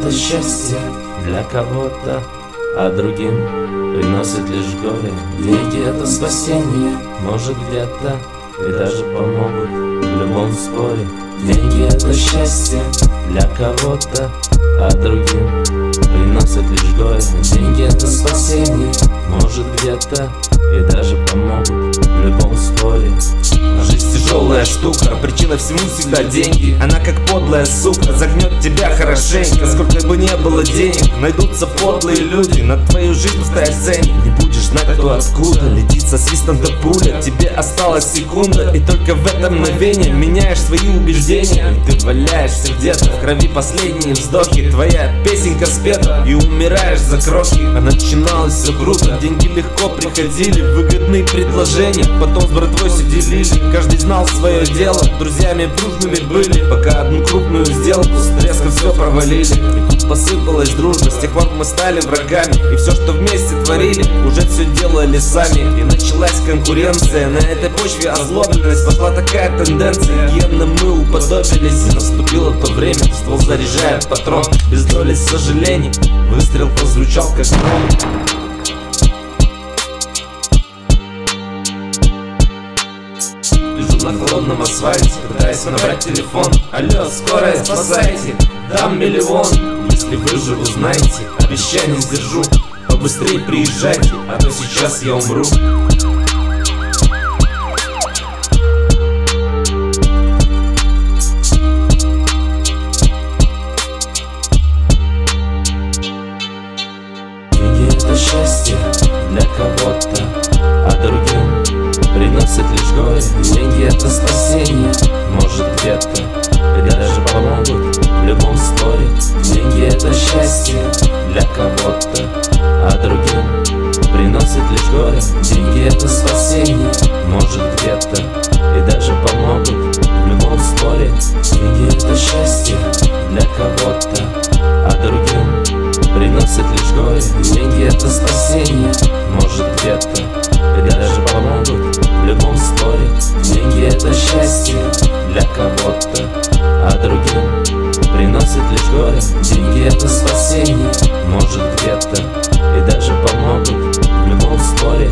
это счастье для кого-то, а другим приносит лишь горе. Деньги это спасение, может где-то и даже помогут в любом споре. Деньги это счастье для кого-то, а другим приносит лишь горе. Деньги это спасение, может где-то и даже помогут в любом споре Жизнь тяжелая штука, причина всему всегда деньги. Она как подлая сука, загнет тебя хорошенько. Сколько бы не было денег, найдутся подлые люди На твою жизнь ставят ценник Не будешь знать, кто откуда Летит со свистом до пуля. Тебе осталась секунда И только в это мгновение меняешь свои убеждения. И ты валяешься где-то в крови последние вздохи. Твоя песенка спета и умираешь за крохи А начиналось все круто, деньги легко приходили Выгодные предложения, потом с братвой все делили Каждый знал свое дело, друзьями дружными были Пока одну крупную сделку с треском все провалили. И тут посыпалась дружба, с тех пор мы стали врагами. И все, что вместе творили, уже все делали сами. И началась конкуренция, на этой почве озлобленность Пошла такая тенденция, генно мы уподобились И наступило то время, ствол заряжает патрон. Без доли сожалений, выстрел прозвучал как гром на холодном асфальте, пытаясь набрать телефон. Алло, скорая, спасайте, дам миллион. Если выживу, знайте, обещание сдержу. Побыстрее приезжайте, а то сейчас я умру. Счастье для кого-то, а другим приносит лишь горе Деньги это спасение, может где-то и даже помогут в любом споре Деньги это счастье для кого-то, а другим приносит лишь горе. Деньги это спасение, может где-то и даже помогут в любом споре Деньги это счастье для кого-то, а другим приносит лишь горе. Деньги это спасение, может где-то школе Деньги это спасение, может где-то И даже помогут в любом споре.